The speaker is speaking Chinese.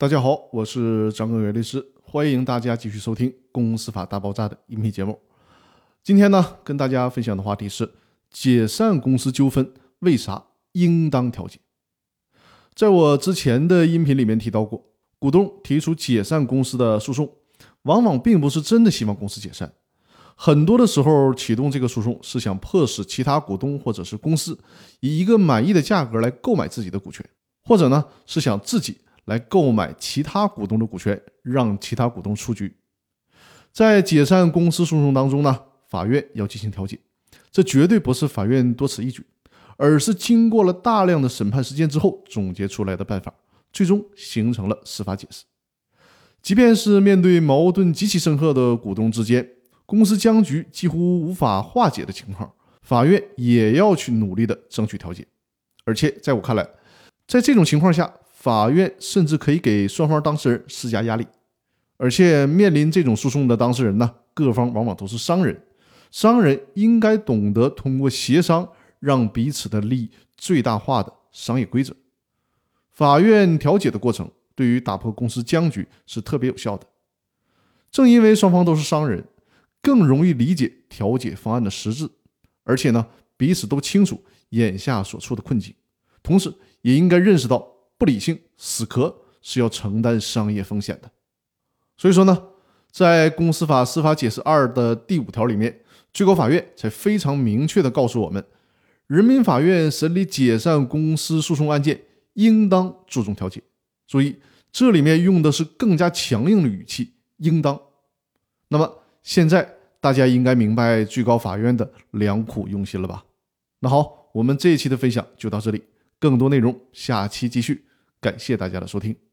大家好，我是张根源律师，欢迎大家继续收听《公司法大爆炸》的音频节目。今天呢，跟大家分享的话题是解散公司纠纷为啥应当调解。在我之前的音频里面提到过，股东提出解散公司的诉讼，往往并不是真的希望公司解散，很多的时候启动这个诉讼是想迫使其他股东或者是公司以一个满意的价格来购买自己的股权，或者呢是想自己。来购买其他股东的股权，让其他股东出局。在解散公司诉讼当中呢，法院要进行调解，这绝对不是法院多此一举，而是经过了大量的审判实践之后总结出来的办法，最终形成了司法解释。即便是面对矛盾极其深刻的股东之间，公司僵局几乎无法化解的情况，法院也要去努力的争取调解。而且在我看来，在这种情况下，法院甚至可以给双方当事人施加压力，而且面临这种诉讼的当事人呢，各方往往都是商人，商人应该懂得通过协商让彼此的利益最大化的商业规则。法院调解的过程对于打破公司僵局是特别有效的。正因为双方都是商人，更容易理解调解方案的实质，而且呢，彼此都清楚眼下所处的困境，同时也应该认识到。不理性死磕是要承担商业风险的，所以说呢，在公司法司法解释二的第五条里面，最高法院才非常明确的告诉我们，人民法院审理解散公司诉讼案件应当注重调解。注意，这里面用的是更加强硬的语气，应当。那么现在大家应该明白最高法院的良苦用心了吧？那好，我们这一期的分享就到这里，更多内容下期继续。感谢大家的收听。